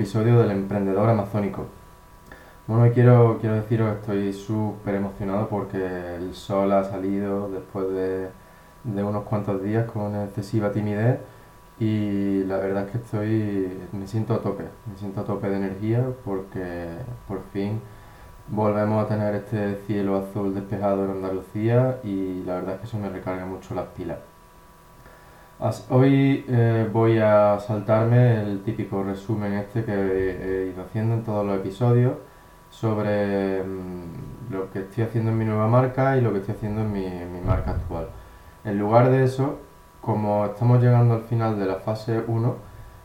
episodio del Emprendedor Amazónico. Bueno, quiero, quiero deciros que estoy súper emocionado porque el sol ha salido después de, de unos cuantos días con excesiva timidez y la verdad es que estoy, me siento a tope, me siento a tope de energía porque por fin volvemos a tener este cielo azul despejado en Andalucía y la verdad es que eso me recarga mucho las pilas. Hoy eh, voy a saltarme el típico resumen este que he ido haciendo en todos los episodios sobre mm, lo que estoy haciendo en mi nueva marca y lo que estoy haciendo en mi, marca actual. En lugar de eso, como estamos llegando al final de la fase 1,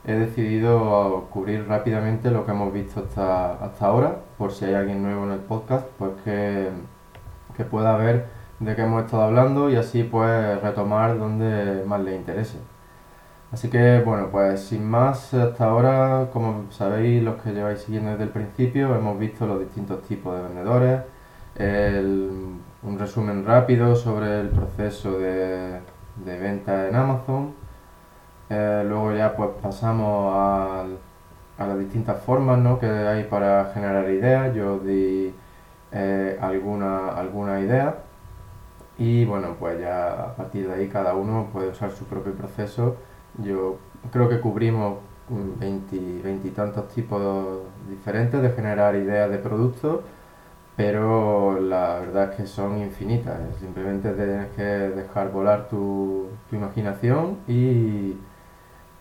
he decidido cubrir rápidamente lo que hemos visto hasta, ahora, por si hay alguien nuevo en el podcast, pues que pueda ver de qué hemos estado hablando y así pues retomar donde más le interese. Así que bueno, pues sin más, hasta ahora, como sabéis los que lleváis siguiendo desde el principio, hemos visto los distintos tipos de vendedores, un resumen rápido sobre el proceso de, de venta en Amazon, eh, luego ya pues pasamos a, a las distintas formas ¿no? que hay para generar ideas. Yo di eh, alguna, alguna idea y bueno, pues ya a partir de ahí cada uno puede usar su propio proceso. Yo creo que cubrimos 20, 20 y tantos tipos diferentes de generar ideas de productos, pero la verdad es que son infinitas. Simplemente tienes que dejar volar tu, tu imaginación y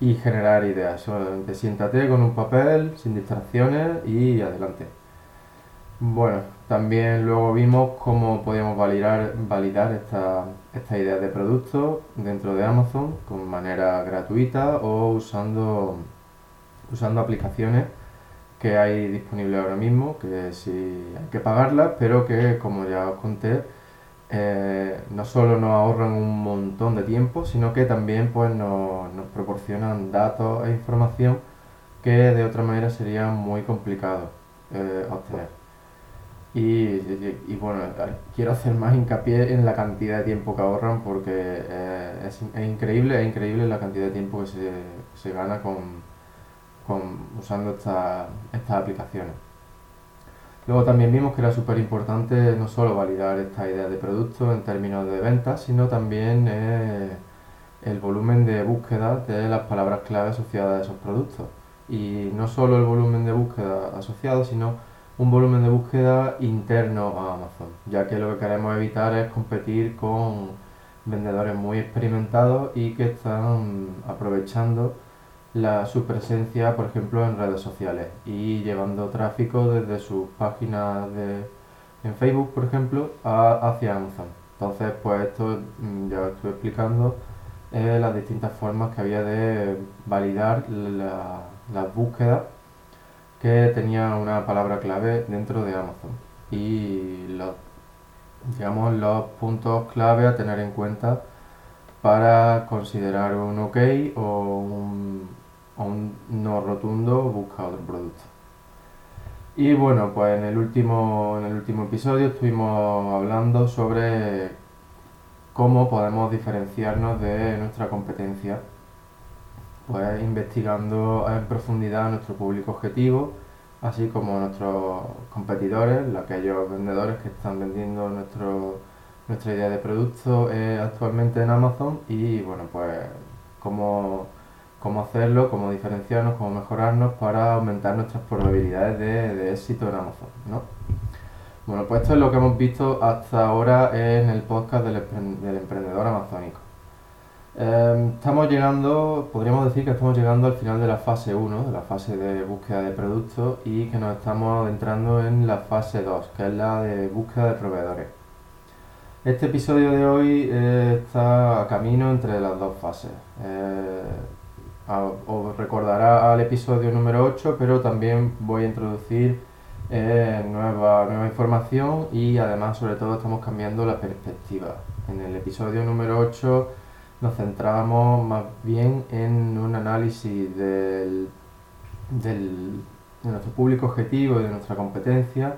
y generar ideas. Solamente siéntate con un papel, sin distracciones y adelante. Bueno, también luego vimos cómo podíamos validar, validar esta, esta idea de producto dentro de Amazon con manera gratuita o usando, usando aplicaciones que hay disponibles ahora mismo, que sí hay que pagarlas, pero que como ya os conté, eh, no solo nos ahorran un montón de tiempo, sino que también pues, nos, proporcionan datos e información que de otra manera sería muy complicado eh, obtener. Y, bueno, quiero hacer más hincapié en la cantidad de tiempo que ahorran porque eh, es, increíble, increíble la cantidad de tiempo que se, gana con, usando estas aplicaciones. Luego también vimos que era súper importante no solo validar esta idea de producto en términos de ventas, sino también eh, el volumen de búsqueda de las palabras clave asociadas a esos productos. Y no solo el volumen de búsqueda asociado, sino un volumen de búsqueda interno a Amazon, ya que lo que queremos evitar es competir con vendedores muy experimentados y que están aprovechando la, su presencia, por ejemplo, en redes sociales y llevando tráfico desde sus páginas de, en Facebook, por ejemplo, hacia Amazon. Entonces, pues esto mm, ya estoy explicando eh, las distintas formas que había de validar la, las búsquedas que tenía una palabra clave dentro de Amazon y los, digamos, los puntos clave a tener en cuenta para considerar un OK o un no rotundo busca otro producto. Y bueno, pues en el último, en el último episodio estuvimos hablando sobre cómo podemos diferenciarnos de nuestra competencia, pues investigando en profundidad nuestro público objetivo, así como nuestros competidores, aquellos vendedores que están vendiendo nuestro, nuestra idea de producto eh, actualmente en Amazon y bueno, pues cómo cómo hacerlo, cómo diferenciarnos, cómo mejorarnos para aumentar nuestras probabilidades de, éxito en Amazon, ¿no? Bueno, pues esto es lo que hemos visto hasta ahora en el podcast del, emprendedor amazónico. Em, estamos llegando, podríamos decir que estamos llegando al final de la fase 1, de la fase de búsqueda de productos y que nos estamos adentrando en la fase 2, que es la de búsqueda de proveedores. Este episodio de hoy eh, está a camino entre las dos fases. Eh, os recordará al episodio número 8, pero también voy a introducir eh, nueva, nueva información y además sobre todo estamos cambiando la perspectiva. En el episodio número 8 nos centrábamos más bien en un análisis del, del, de nuestro público objetivo y de nuestra competencia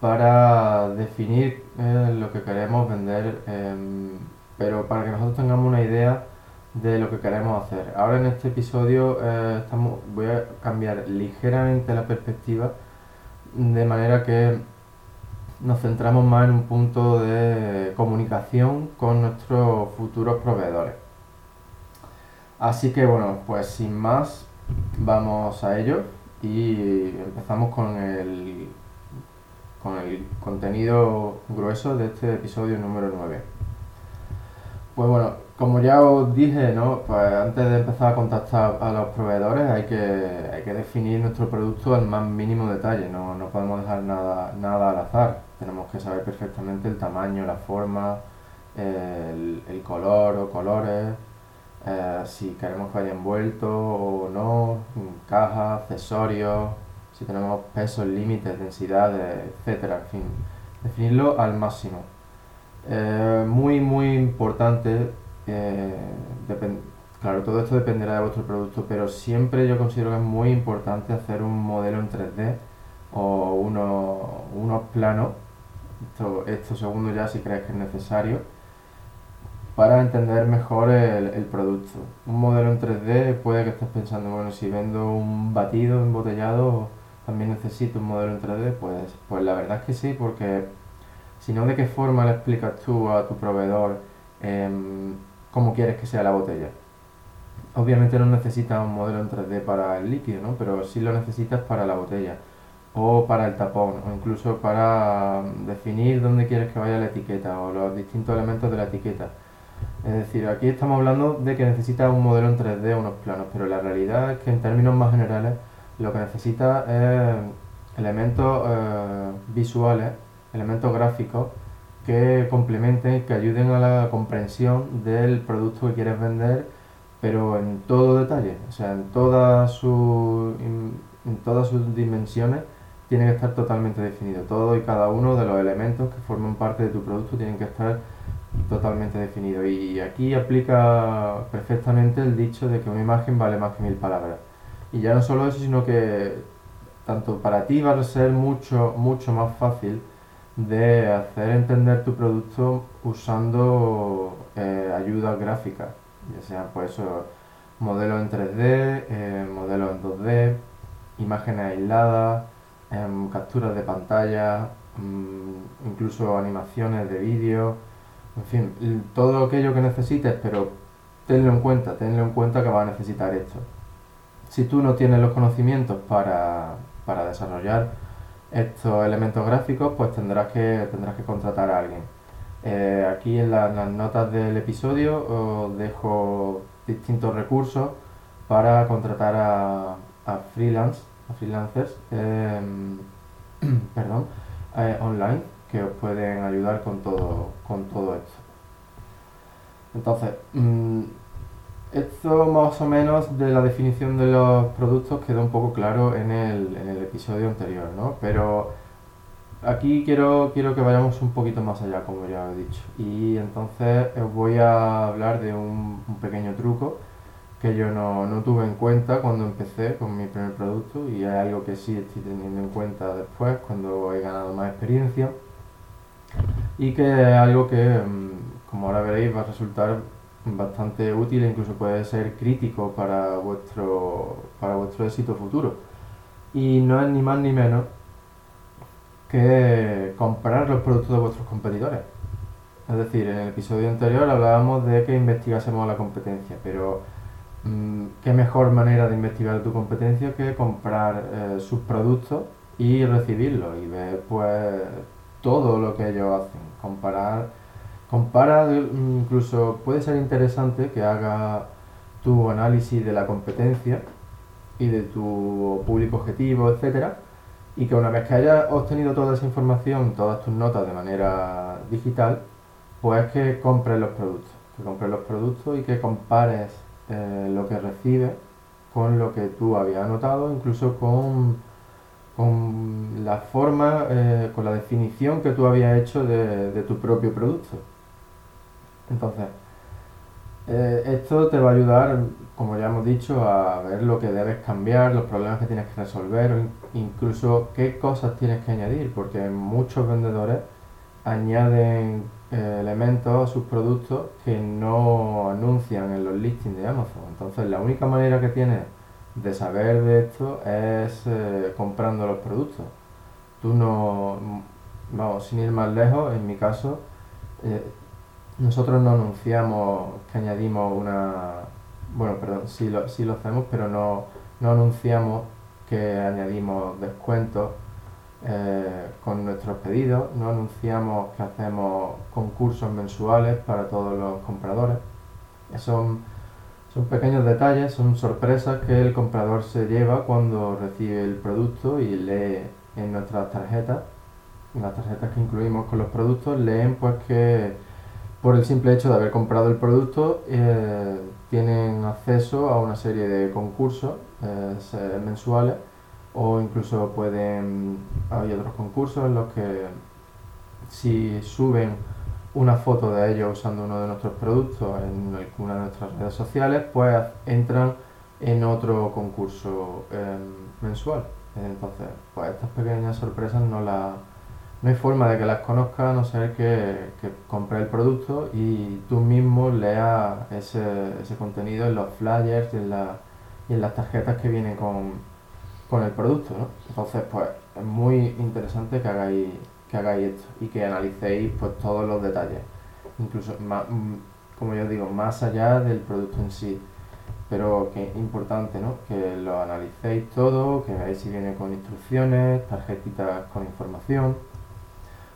para definir eh, lo que queremos vender, em, pero para que nosotros tengamos una idea de lo que queremos hacer. Ahora en este episodio eh, estamos, voy a cambiar ligeramente la perspectiva de manera que nos centramos más en un punto de comunicación con nuestros futuros proveedores. Así que bueno, pues sin más, vamos a ello y empezamos con el, con el contenido grueso de este episodio número 9. Pues bueno, como ya os dije, ¿no? Pues antes de empezar a contactar a los proveedores hay que, hay que definir nuestro producto al más mínimo detalle, no, no podemos dejar nada, nada al azar. Tenemos que saber perfectamente el tamaño, la forma, el, color o colores, eh, si queremos que vaya envuelto o no, caja, accesorios, si tenemos pesos, límites, densidades, etcétera, en fin, definirlo al máximo. Eh, muy, muy importante, eh, claro, todo esto dependerá de vuestro producto, pero siempre yo considero que es muy importante hacer un modelo en 3D o unos planos, esto, esto segundo ya si crees que es necesario, para entender mejor el, producto. Un modelo en 3D puede que estés pensando, bueno, si vendo un batido embotellado, también necesito un modelo en 3D, pues, pues la verdad es que sí, porque si no, ¿de qué forma le explicas tú a tu proveedor em, cómo quieres que sea la botella? Obviamente no necesitas un modelo en 3D para el líquido, ¿no? Pero sí lo necesitas para la botella o para el tapón o incluso para definir dónde quieres que vaya la etiqueta o los distintos elementos de la etiqueta. Es decir, aquí estamos hablando de que necesita un modelo en 3D o unos planos, pero la realidad es que en términos más generales lo que necesita es elementos eh, visuales, elementos gráficos que complementen que ayuden a la comprensión del producto que quieres vender, pero en todo detalle, o sea, en todas sus, en todas sus dimensiones tiene que estar totalmente definido. Todo y cada uno de los elementos que forman parte de tu producto tienen que estar totalmente definido. Y aquí aplica perfectamente el dicho de que una imagen vale más que mil palabras. Y ya no solo eso, sino que tanto para ti va a ser mucho, mucho más fácil de hacer entender tu producto usando eh, ayudas gráficas, ya sean pues modelos en 3D, eh, modelos en 2D, imágenes aisladas, capturas de pantalla, mm, incluso animaciones de vídeo en fin, todo aquello que necesites, pero tenlo en cuenta, tenlo en cuenta que vas a necesitar esto. Si tú no tienes los conocimientos para, desarrollar estos elementos gráficos, pues tendrás que, tendrás que contratar a alguien. Eh, aquí en las notas del episodio os dejo distintos recursos para contratar a, a freelance, freelancers, em, perdón, eh, online que os pueden ayudar con todo, con todo esto. Entonces, mm, esto más o menos de la definición de los productos quedó un poco claro en el, en el episodio anterior, ¿no? Pero aquí quiero, quiero que vayamos un poquito más allá, como ya he dicho. Y entonces os voy a hablar de un pequeño truco que yo no, no, tuve en cuenta cuando empecé con mi primer producto y es algo que sí estoy teniendo en cuenta después cuando he ganado más experiencia y que es algo que, mm, como ahora veréis, va a resultar bastante útil e incluso puede ser crítico para vuestro, para vuestro éxito futuro. Y no es ni más ni menos que comprar los productos de vuestros competidores. Es decir, en el episodio anterior hablábamos de que investigásemos la competencia, pero qué mejor manera de investigar tu competencia que comprar eh, sus productos y recibirlos y ver pues todo lo que ellos hacen. Comparar, compara, incluso puede ser interesante que haga tu análisis de la competencia y de tu público objetivo, etcétera, y que una vez que hayas obtenido toda esa información, todas tus notas de manera digital, pues que compres los productos, que compres los productos y que compares eh, lo que recibes con lo que tú habías anotado, incluso con con la forma, eh, con la definición que tú habías hecho de, tu propio producto. Entonces, Eh, esto te va a ayudar, como ya hemos dicho, a ver lo que debes cambiar, los problemas que tienes que resolver, incluso qué cosas tienes que añadir, porque muchos vendedores añaden elementos a sus productos que no anuncian en los listings de Amazon. Entonces, la única manera que tienes de saber de esto es eh, comprando los productos. Tú no, vamos, sin ir más lejos, en mi caso, nosotros no anunciamos que añadimos una... Bueno, perdón, sí lo, sí lo hacemos, pero no, no anunciamos que añadimos descuentos eh, con nuestros pedidos, no anunciamos que hacemos concursos mensuales para todos los compradores. Son, son pequeños detalles, son sorpresas que el comprador se lleva cuando recibe el producto y lee en nuestras tarjetas, en las tarjetas que incluimos con los productos, leen pues que por el simple hecho de haber comprado el producto, eh, tienen acceso a una serie de concursos eh, mensuales o incluso pueden, hay otros concursos en los que si suben una foto de ellos usando uno de nuestros productos en alguna de nuestras redes sociales, pues entran en otro concurso eh, mensual. Entonces, pues estas pequeñas sorpresas no las no hay forma de que las conozcas a no ser que, que compres el producto y tú mismo leas ese, ese contenido en los flyers en, la, y en las tarjetas que vienen con, con el producto. ¿no? Entonces, pues es muy interesante que hagáis, que hagáis esto y que analicéis pues, todos los detalles, incluso más, mm, como yo digo, más allá del producto en sí. Pero que es importante ¿no? que lo analicéis todo, que veáis si viene con instrucciones, tarjetitas con información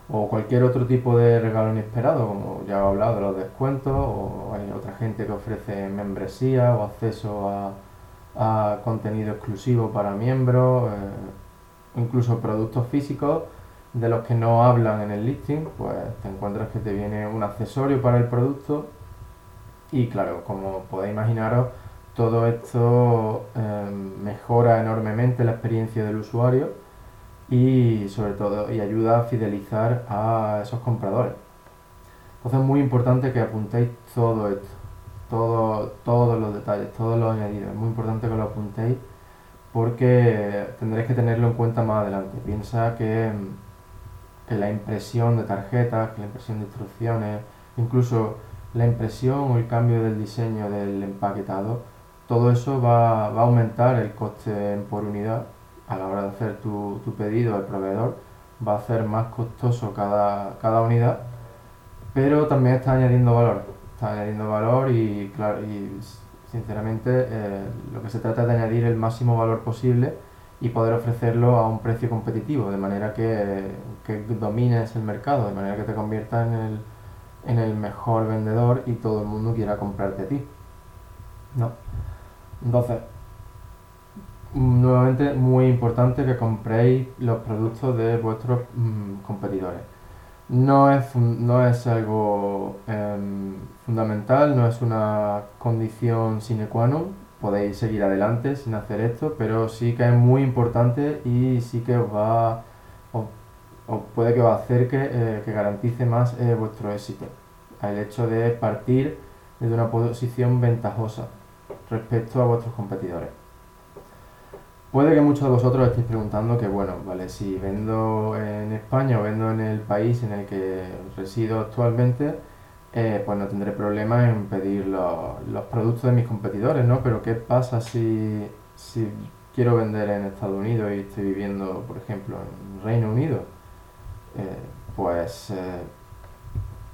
o cualquier otro tipo de regalo inesperado, como ya he hablado de los descuentos, o hay otra gente que ofrece membresía o acceso a, contenido exclusivo para miembros, eh, incluso productos físicos de los que no hablan en el listing, pues te encuentras que te viene un accesorio para el producto y claro, como podéis imaginaros, todo esto eh, mejora enormemente la experiencia del usuario y sobre todo y ayuda a fidelizar a esos compradores. Entonces es muy importante que apuntéis todo esto, todo, todos los detalles, todos los añadidos. Es muy importante que lo apuntéis porque tendréis que tenerlo en cuenta más adelante. Piensa que, que la impresión de tarjetas, que la impresión de instrucciones, incluso la impresión o el cambio del diseño del empaquetado, todo eso va, va a aumentar el coste por unidad a la hora de hacer tu, tu pedido al proveedor va a ser más costoso cada, cada unidad, pero también está añadiendo valor. Está añadiendo valor y, claro, y sinceramente eh, lo que se trata es de añadir el máximo valor posible y poder ofrecerlo a un precio competitivo, de manera que, que domines el mercado, de manera que te conviertas en el, en el mejor vendedor y todo el mundo quiera comprarte a ti. ¿No? Entonces, nuevamente muy importante que compréis los productos de vuestros mm, competidores. No es, no es algo em, fundamental, no es una condición sine qua non, podéis seguir adelante sin hacer esto, pero sí que es muy importante y sí que os va, o puede que os acerque, eh, que garantice más eh, vuestro éxito. El hecho de partir desde una posición ventajosa respecto a vuestros competidores. Puede que muchos de vosotros estéis preguntando que, bueno, vale, si vendo en España o vendo en el país en el que resido actualmente, eh, pues no tendré problema en pedir los, productos de mis competidores, ¿no? Pero ¿qué pasa si, quiero vender en Estados Unidos y estoy viviendo, por ejemplo, en Reino Unido? Eh, pues, eh,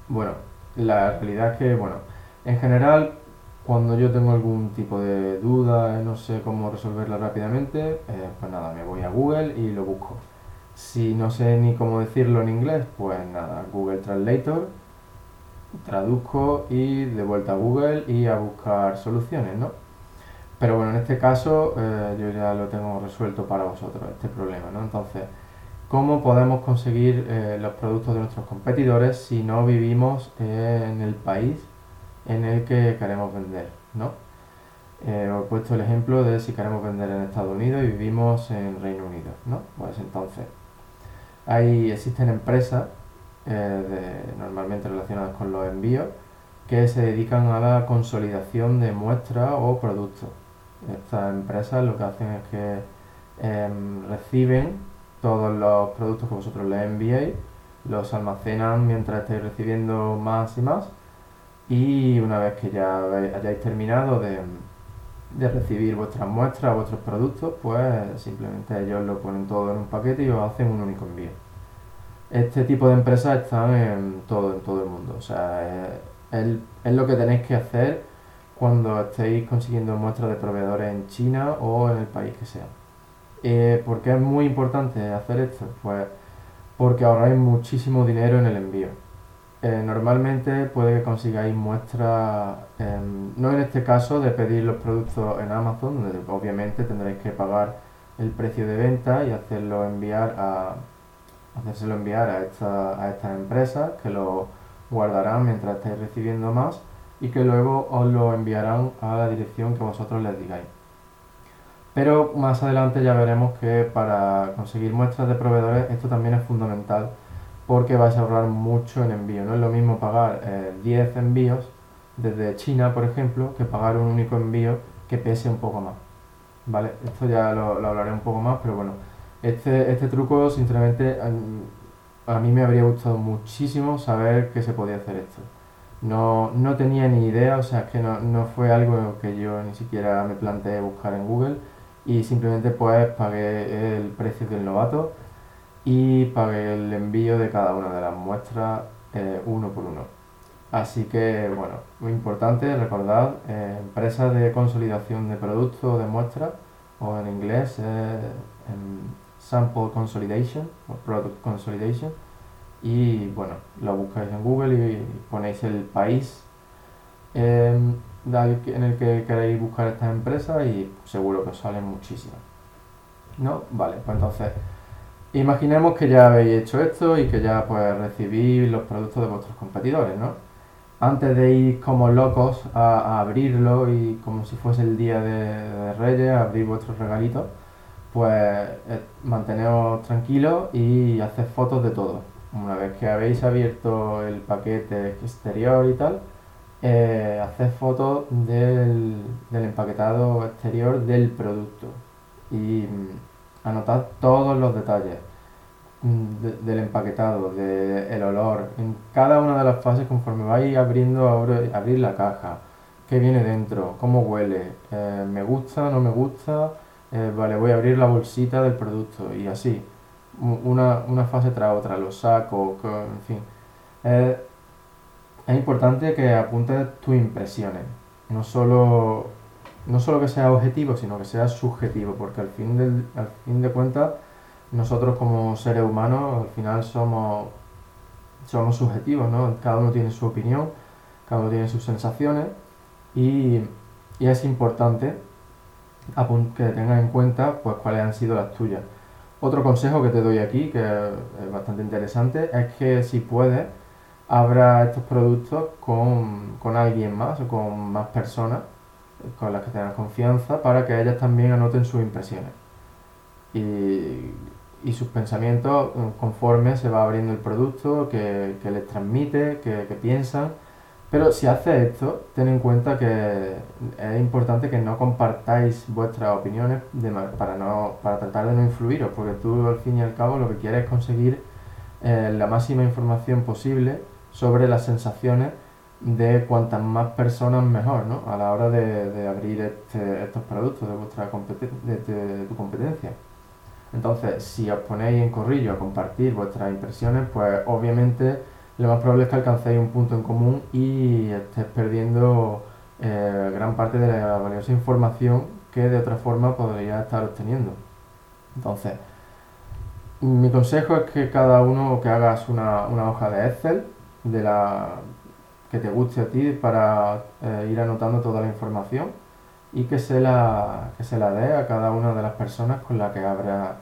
bueno, la realidad es que, bueno, en general cuando yo tengo algún tipo de duda no sé cómo resolverla rápidamente, pues nada, me voy a Google y lo busco. Si no sé ni cómo decirlo en inglés, pues nada, Google Translator, traduzco y de vuelta a Google y a buscar soluciones, ¿no? Pero bueno, en este caso eh, yo ya lo tengo resuelto para vosotros, este problema, ¿no? Entonces, ¿cómo podemos conseguir eh, los productos de nuestros competidores si no vivimos en el país en el que queremos vender, ¿no? Eh, os he puesto el ejemplo de si queremos vender en Estados Unidos y vivimos en Reino Unido, ¿no? Pues entonces, ahí existen empresas eh, normalmente relacionadas con los envíos que se dedican a la consolidación de muestras o productos. Estas empresas lo que hacen es que em, reciben todos los productos que vosotros les enviéis, los almacenan mientras estáis recibiendo más y más y una vez que ya hayáis terminado de, de recibir vuestras muestras, vuestros productos, pues simplemente ellos lo ponen todo en un paquete y os hacen un único envío. Este tipo de empresas están en todo, en todo el mundo. O sea, es, es lo que tenéis que hacer cuando estéis consiguiendo muestras de proveedores en China o en el país que sea. Eh, ¿Por qué es muy importante hacer esto? Pues porque ahorráis muchísimo dinero en el envío. Eh, normalmente puede que consigáis muestras, em, no en este caso de pedir los productos en Amazon, donde obviamente tendréis que pagar el precio de venta y hacerlo enviar a, hacérselo enviar a, esta, a estas empresas que lo guardarán mientras estáis recibiendo más y que luego os lo enviarán a la dirección que vosotros les digáis. Pero más adelante ya veremos que para conseguir muestras de proveedores esto también es fundamental porque vais a ahorrar mucho en envío. No es lo mismo pagar 10 eh, envíos desde China, por ejemplo, que pagar un único envío que pese un poco más. ¿Vale? Esto ya lo, hablaré un poco más, pero bueno, este, este truco sinceramente a, mí me habría gustado muchísimo saber que se podía hacer esto. No, no tenía ni idea, o sea, es que no, no fue algo que yo ni siquiera me planteé buscar en Google y simplemente pues pagué el precio del novato y pagué el envío de cada una de las muestras eh, uno por uno. Así que, bueno, muy importante, recordad, eh, empresas de consolidación de productos de muestras, o en inglés, eh, Sample Consolidation, o Product Consolidation, y bueno, lo buscáis en Google y ponéis el país en el que queréis buscar estas empresas y seguro que os salen muchísimas. ¿No? Vale, pues entonces Imaginemos que ya habéis hecho esto y que ya pues recibís los productos de vuestros competidores, ¿no? Antes de ir como locos a, abrirlo y como si fuese el día de, Reyes, abrir vuestros regalitos, pues eh, manteneos tranquilos y haced fotos de todo. Una vez que habéis abierto el paquete exterior y tal, eh, haced fotos del, del empaquetado exterior del producto. Y Anotad todos los detalles mm, del empaquetado, del olor, en cada una de las fases conforme vais abriendo, abrir la caja, qué viene dentro, cómo huele, eh, me gusta, no me gusta, eh, vale, voy a abrir la bolsita del producto y así, una, fase tras otra, lo saco, en fin. es importante que apuntes tus impresiones, no solo no solo que sea objetivo, sino que sea subjetivo, porque al fin, del, al fin de cuentas nosotros como seres humanos al final somos, somos subjetivos, ¿no? Cada uno tiene su opinión, cada uno tiene sus sensaciones y, es importante que tengas en cuenta pues cuáles han sido las tuyas. Otro consejo que te doy aquí, que es bastante interesante, es que si puedes, abra estos productos con, con alguien más o con más personas con las que tengas confianza para que ellas también anoten sus impresiones y, sus pensamientos conforme se va abriendo el producto, que, les transmite, que, piensan. Pero si haces esto, ten en cuenta que es importante que no compartáis vuestras opiniones para, no, para tratar de no influiros, porque tú al fin y al cabo lo que quieres es conseguir eh, la máxima información posible sobre las sensaciones de cuantas más personas mejor, ¿no? A la hora de, abrir este, estos productos de vuestra de, tu competencia. Entonces, si os ponéis en corrillo a compartir vuestras impresiones, pues obviamente lo más probable es que alcancéis un punto en común y estés perdiendo eh, gran parte de la valiosa información que de otra forma podría estar obteniendo. Entonces, mi consejo es que cada uno que hagas una, una hoja de Excel de la, que te guste a ti para eh, ir anotando toda la información y que se la, que se la dé a cada una de las personas con la que habrá,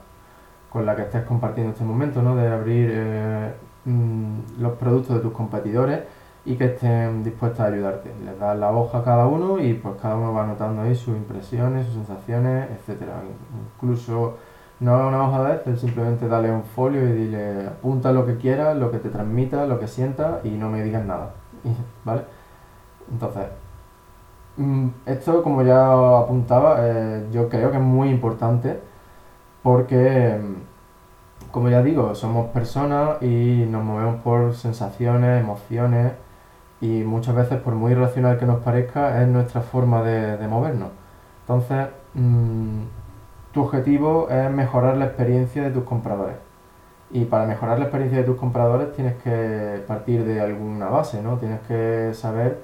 con la que estés compartiendo este momento, ¿no? De abrir eh, mm, los productos de tus competidores y que estén dispuestas a ayudarte. Les das la hoja a cada uno y pues cada uno va anotando ahí sus impresiones, sus sensaciones, etcétera. Incluso no una hoja de Excel, simplemente dale un folio y dile apunta lo que quieras, lo que te transmita, lo que sientas y no me digas nada. ¿vale? Entonces, mm, esto como ya apuntaba, eh, yo creo que es muy importante porque, mm, como ya digo, somos personas y nos movemos por sensaciones, emociones y muchas veces por muy irracional que nos parezca es nuestra forma de, de movernos. Entonces, mm, tu objetivo es mejorar la experiencia de tus compradores. Y para mejorar la experiencia de tus compradores tienes que partir de alguna base, ¿no? Tienes que saber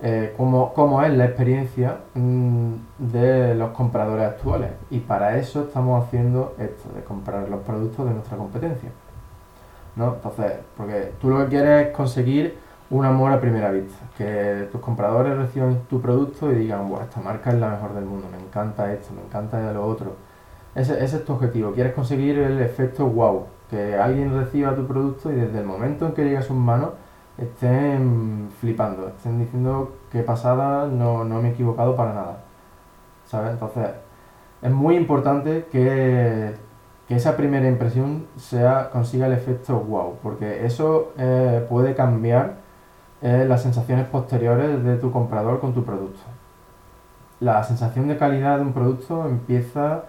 eh, cómo, es la experiencia mm, de los compradores actuales. Y para eso estamos haciendo esto, de comprar los productos de nuestra competencia. ¿no? Entonces, porque tú lo que quieres es conseguir un amor a primera vista, que tus compradores reciban tu producto y digan, bueno, esta marca es la mejor del mundo, me encanta esto, me encanta lo otro. Ese, ese es tu objetivo, quieres conseguir el efecto wow, que alguien reciba tu producto y desde el momento en que llega a sus manos estén flipando, estén diciendo que pasada, no, no me he equivocado para nada. ¿Sabes? Entonces, es muy importante que, esa primera impresión sea, consiga el efecto wow, porque eso eh, puede cambiar es las sensaciones posteriores de tu comprador con tu producto. La sensación de calidad de un producto empieza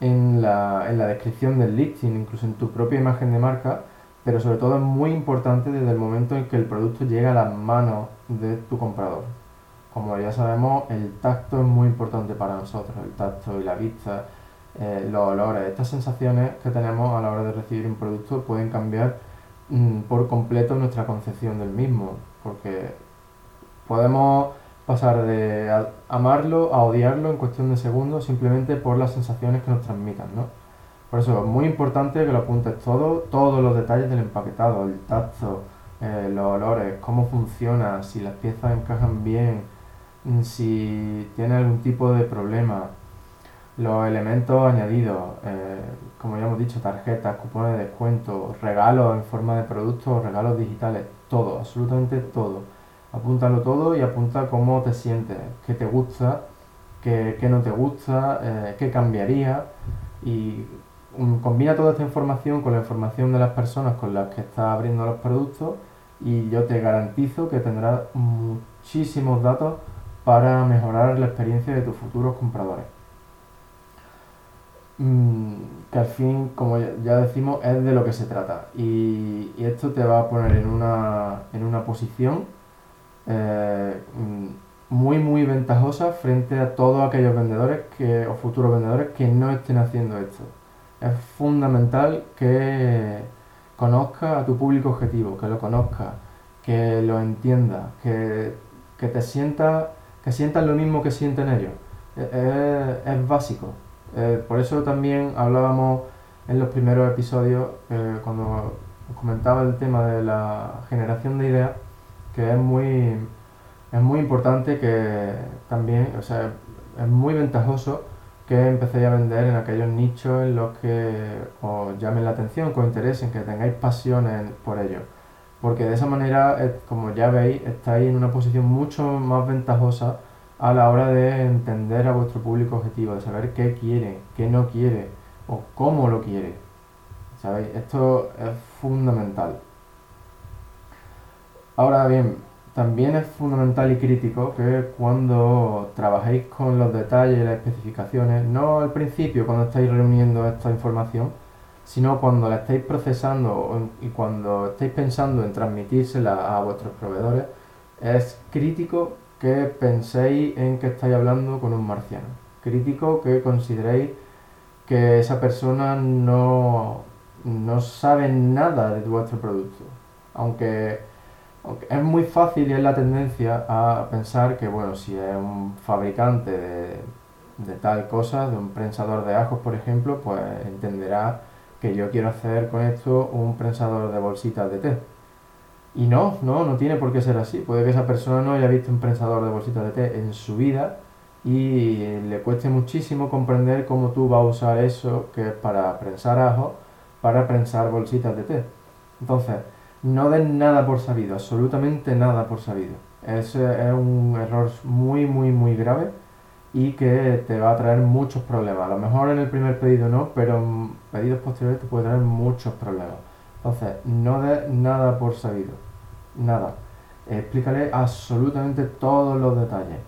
en la, en la descripción del listing, incluso en tu propia imagen de marca, pero sobre todo es muy importante desde el momento en que el producto llega a las manos de tu comprador. Como ya sabemos, el tacto es muy importante para nosotros, el tacto y la vista, eh, los olores, estas sensaciones que tenemos a la hora de recibir un producto pueden cambiar mm, por completo nuestra concepción del mismo porque podemos pasar de amarlo a odiarlo en cuestión de segundos simplemente por las sensaciones que nos transmitan, ¿no? Por eso es muy importante que lo apuntes todo, todos los detalles del empaquetado, el tacto, eh, los olores, cómo funciona, si las piezas encajan bien, mm, si tiene algún tipo de problema, los elementos añadidos, eh, como ya hemos dicho, tarjetas, cupones de descuento, regalos en forma de productos, regalos digitales, todo, absolutamente todo. Apúntalo todo y apunta cómo te sientes, qué te gusta, qué, no te gusta, eh, qué cambiaría y combina toda esta información con la información de las personas con las que estás abriendo los productos y yo te garantizo que tendrás muchísimos datos para mejorar la experiencia de tus futuros compradores. Mm, que al fin, como ya decimos, es de lo que se trata. Y, esto te va a poner en una, en una posición eh, mm, muy, muy ventajosa frente a todos aquellos vendedores que, o futuros vendedores que no estén haciendo esto. Es fundamental que conozca a tu público objetivo, que lo conozca, que lo entienda, que, te sienta, que sientas lo mismo que sienten ellos. es básico. Eh, por eso también hablábamos en los primeros episodios, eh, cuando comentaba el tema de la generación de ideas, que es muy, es muy importante que también, o sea, es muy ventajoso que empecéis a vender en aquellos nichos en los que os llamen la atención, que os interesen, que tengáis pasión por ello. Porque de esa manera, como ya veis, estáis en una posición mucho más ventajosa a la hora de entender a vuestro público objetivo, de saber qué quiere, qué no quiere o cómo lo quiere. ¿Sabéis? Esto es fundamental. Ahora bien, también es fundamental y crítico que cuando trabajéis con los detalles y las especificaciones, no al principio cuando estáis reuniendo esta información, sino cuando la estáis procesando y cuando estáis pensando en transmitírsela a vuestros proveedores, es crítico que penséis en que estáis hablando con un marciano. Crítico que consideréis que esa persona no, no sabe nada de vuestro producto. Aunque, es muy fácil y es la tendencia a pensar que, bueno, si es un fabricante de, tal cosa, de un prensador de ajos, por ejemplo, pues entenderá que yo quiero hacer con esto un prensador de bolsitas de té y no, no, no tiene por qué ser así. Puede que esa persona no haya visto un prensador de bolsitas de té en su vida y le cueste muchísimo comprender cómo tú vas a usar eso que es para prensar ajo, para prensar bolsitas de té. Entonces, no den nada por sabido, absolutamente nada por sabido. Ese es un error muy, muy, muy grave y que te va a traer muchos problemas. A lo mejor en el primer pedido no, pero en pedidos posteriores te puede traer muchos problemas. Entonces, no de nada por sabido. Nada. explícale absolutamente todos los detalles.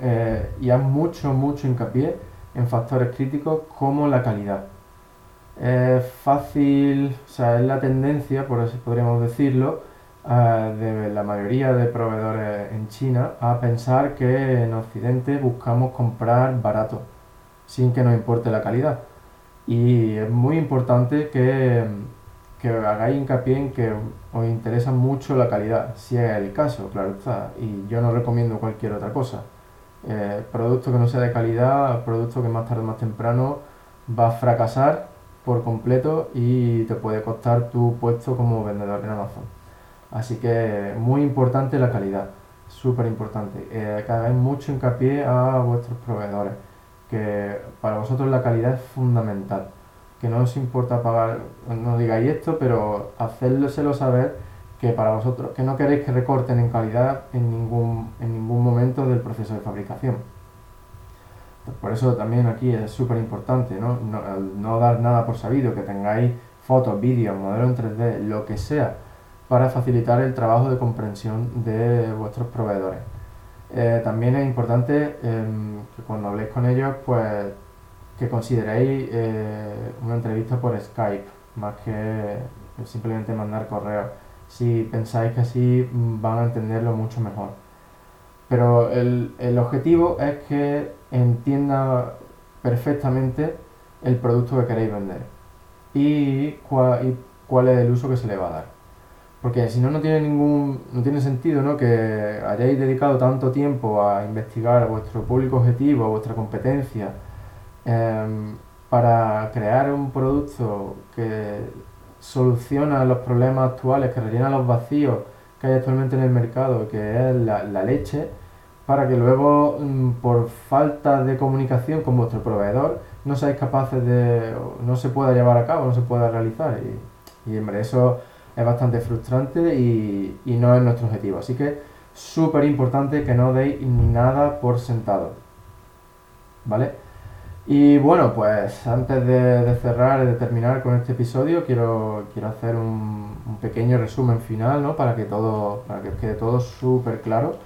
Eh, y haz mucho, mucho hincapié en factores críticos como la calidad. Es fácil, o sea, es la tendencia, por eso podríamos decirlo, eh, de la mayoría de proveedores en China a pensar que en Occidente buscamos comprar barato, sin que nos importe la calidad. Y es muy importante que, que hagáis hincapié en que os interesa mucho la calidad, si es el caso, claro está. Y yo no recomiendo cualquier otra cosa. Eh, producto que no sea de calidad, producto que más tarde o más temprano va a fracasar por completo y te puede costar tu puesto como vendedor en Amazon. Así que muy importante la calidad, súper importante. Eh, que hagáis mucho hincapié a vuestros proveedores, que para vosotros la calidad es fundamental. Que no os importa pagar, no digáis esto, pero hacérselo saber que para vosotros, que no queréis que recorten en calidad en ningún, en ningún momento del proceso de fabricación. Por eso también aquí es súper importante, ¿no? No, dar nada por sabido, que tengáis fotos, vídeos, modelos en 3D, lo que sea, para facilitar el trabajo de comprensión de vuestros proveedores. Eh, también es importante em, que cuando habléis con ellos, pues que consideréis eh, una entrevista por Skype, más que simplemente mandar correos si pensáis que así mm, van a entenderlo mucho mejor. Pero el, objetivo es que entienda perfectamente el producto que queréis vender y cuál, cuál es el uso que se le va a dar. Porque si no, no tiene ningún no tiene sentido ¿no? que hayáis dedicado tanto tiempo a investigar vuestro público objetivo, a vuestra competencia, em, para crear un producto que soluciona los problemas actuales, que rellena los vacíos que hay actualmente en el mercado, que es la, leche, para que luego, mm, por falta de comunicación con vuestro proveedor, no seáis capaces de, no se pueda llevar a cabo, no se pueda realizar. Y, hombre, eso es bastante frustrante y, no es nuestro objetivo. Así que súper importante que no deis nada por sentado. ¿Vale? Y bueno, pues antes de, cerrar y de terminar con este episodio, quiero, quiero hacer un, pequeño resumen final, ¿no? Para que todo, para que quede todo súper claro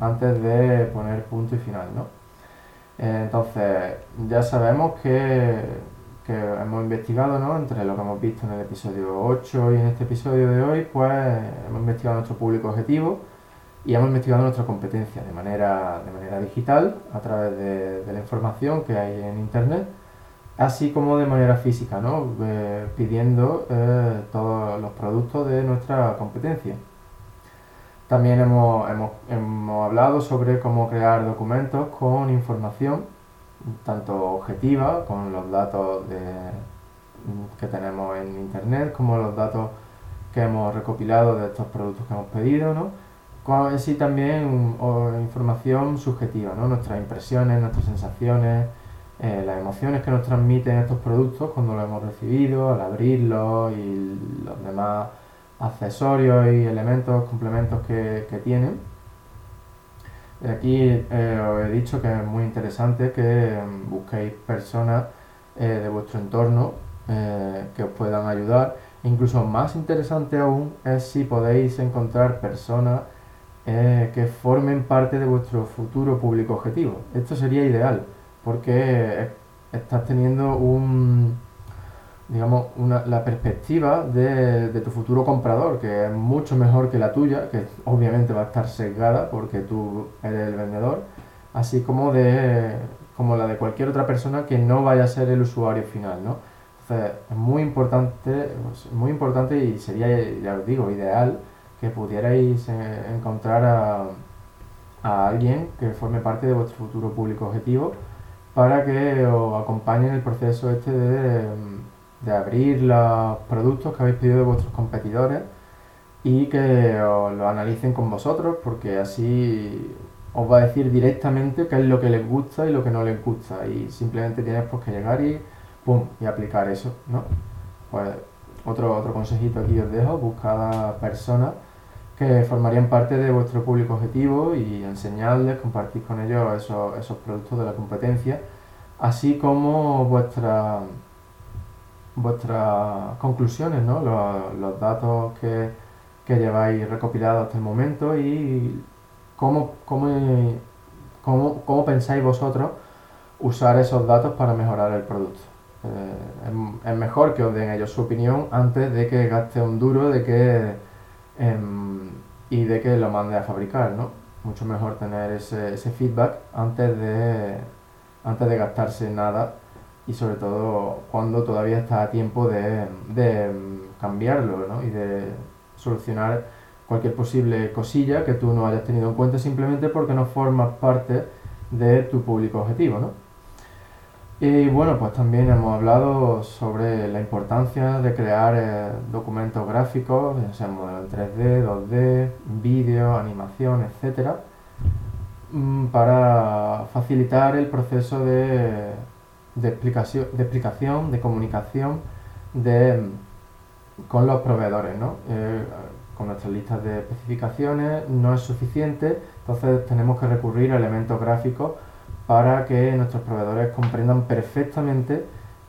antes de poner punto y final, ¿no? entonces, ya sabemos que, que, hemos investigado, ¿no? Entre lo que hemos visto en el episodio 8 y en este episodio de hoy, pues hemos investigado nuestro público objetivo, y hemos investigado nuestra competencia de manera, de manera digital a través de, la información que hay en Internet, así como de manera física, ¿no? Eh, pidiendo eh, todos los productos de nuestra competencia. También hemos, hemos, hemos, hablado sobre cómo crear documentos con información, tanto objetiva, con los datos de, que tenemos en Internet, como los datos que hemos recopilado de estos productos que hemos pedido, ¿no? sí también información subjetiva, ¿no? nuestras impresiones, nuestras sensaciones, eh, las emociones que nos transmiten estos productos cuando los hemos recibido, al abrirlos y los demás accesorios y elementos, complementos que, tienen. Aquí eh, os he dicho que es muy interesante que mm, busquéis personas eh, de vuestro entorno que os puedan ayudar. Incluso más interesante aún es si podéis encontrar personas eh, que formen parte de vuestro futuro público objetivo. Esto sería ideal porque estás teniendo un, digamos, una, la perspectiva de, de, tu futuro comprador, que es mucho mejor que la tuya, que obviamente va a estar sesgada porque tú eres el vendedor, así como de como la de cualquier otra persona que no vaya a ser el usuario final, ¿no? Entonces, es muy importante, muy importante y sería, ya os digo, ideal que pudierais eh, encontrar a, alguien que forme parte de vuestro futuro público objetivo para que os acompañe en el proceso este de, de abrir los productos que habéis pedido de vuestros competidores y que os lo analicen con vosotros porque así os va a decir directamente qué es lo que les gusta y lo que no les gusta y simplemente tienes pues, que llegar y pum y aplicar eso, ¿no? Pues otro, otro consejito aquí os dejo, buscad personas que formarían parte de vuestro público objetivo y enseñarles, compartir con ellos esos, esos productos de la competencia, así como vuestras vuestras conclusiones, ¿no? los, datos que, que lleváis recopilado hasta el momento y cómo, cómo, cómo, cómo pensáis vosotros usar esos datos para mejorar el producto. Eh, es, mejor que os den ellos su opinión antes de que gaste un duro de que, em, y de que lo mande a fabricar, ¿no? Mucho mejor tener ese, ese feedback antes de, antes de gastarse nada y sobre todo cuando todavía está a tiempo de, de cambiarlo ¿no? y de solucionar cualquier posible cosilla que tú no hayas tenido en cuenta simplemente porque no formas parte de tu público objetivo. ¿no? Y bueno, pues también hemos hablado sobre la importancia de crear eh, documentos gráficos, ya sea modelo 3D, 2D, vídeo, animación, etcétera, mm, para facilitar el proceso de, de, explicación, de explicación, de comunicación de, con los proveedores. ¿no? Eh, con nuestras listas de especificaciones no es suficiente, entonces tenemos que recurrir a elementos gráficos para que nuestros proveedores comprendan perfectamente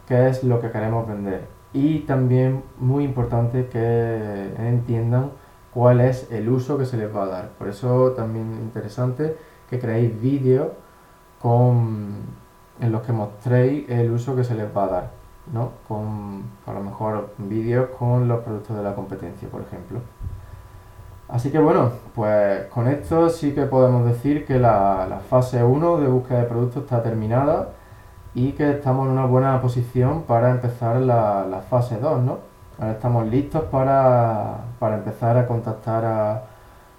qué es lo que queremos vender. Y también muy importante que entiendan cuál es el uso que se les va a dar. Por eso también interesante que creéis vídeos con, en los que mostréis el uso que se les va a dar. ¿no? Con a lo mejor vídeos con los productos de la competencia, por ejemplo. Así que bueno, pues con esto sí que podemos decir que la, fase 1 de búsqueda de productos está terminada y que estamos en una buena posición para empezar la, fase 2, ¿no? Ahora estamos listos para, empezar a contactar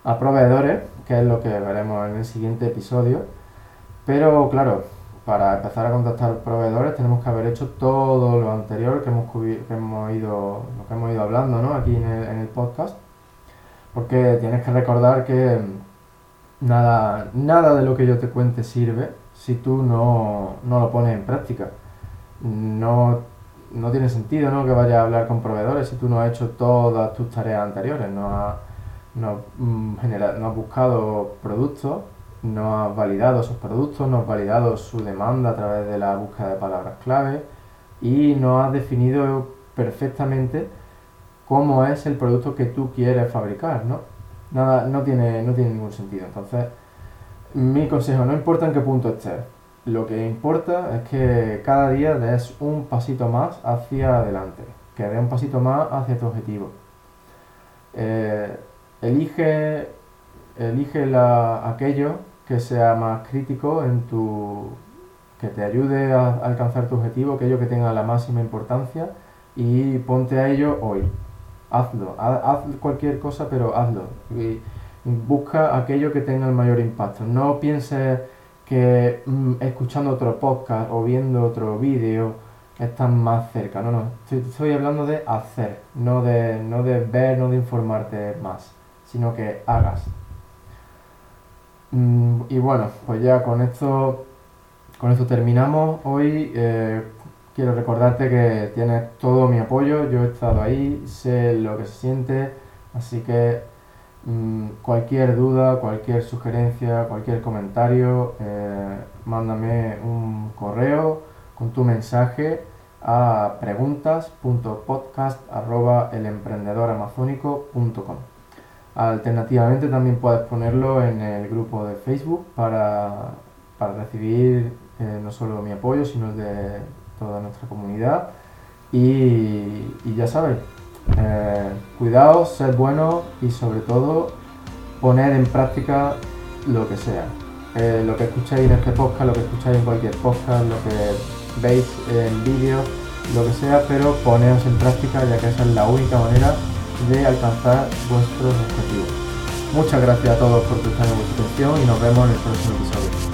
a, proveedores, que es lo que veremos en el siguiente episodio. Pero claro, para empezar a contactar proveedores tenemos que haber hecho todo lo anterior que hemos, que hemos ido, lo que hemos ido hablando ¿no? aquí en el, podcast porque tienes que recordar que nada, nada de lo que yo te cuente sirve si tú no, lo pones en práctica. No, tiene sentido ¿no? que vayas a hablar con proveedores si tú no has hecho todas tus tareas anteriores, no no, mm, no has buscado productos, no has validado esos productos, no has validado su demanda a través de la búsqueda de palabras clave y no has definido perfectamente cómo es el producto que tú quieres fabricar, ¿no? Nada, no tiene, no tiene ningún sentido. Entonces, mi consejo, no importa en qué punto estés, lo que importa es que cada día des un pasito más hacia adelante, que des un pasito más hacia tu objetivo. Eh, elige elige la, aquello que sea más crítico en tu que te ayude a alcanzar tu objetivo, aquello que tenga la máxima importancia y ponte a ello hoy hazlo, haz, cualquier cosa, pero hazlo. Busca aquello que tenga el mayor impacto. No pienses que mm, escuchando otro podcast o viendo otro vídeo estás más cerca. No, no. Estoy, hablando de hacer, no de, no de ver, no de informarte más, sino que hagas. Mm, y bueno, pues ya con esto, con esto terminamos. Hoy. Eh, quiero recordarte que tienes todo mi apoyo, yo he estado ahí, sé lo que se siente, así que mm, cualquier duda, cualquier sugerencia, cualquier comentario, eh, mándame un correo con tu mensaje a preguntas.podcast.elemprendedoramazónico.com Alternativamente también puedes ponerlo en el grupo de Facebook para, recibir eh, no solo mi apoyo, sino el de toda nuestra comunidad. Y, ya sabéis, eh, cuidaos, sed buenos y sobre todo poner en práctica lo que sea. Eh, lo que escucháis en este podcast, lo que escucháis en cualquier podcast, lo que veis en vídeos, lo que sea, pero poneos en práctica ya que esa es la única manera de alcanzar vuestros objetivos. Muchas gracias a todos por prestarme vuestra atención y nos vemos en el próximo episodio.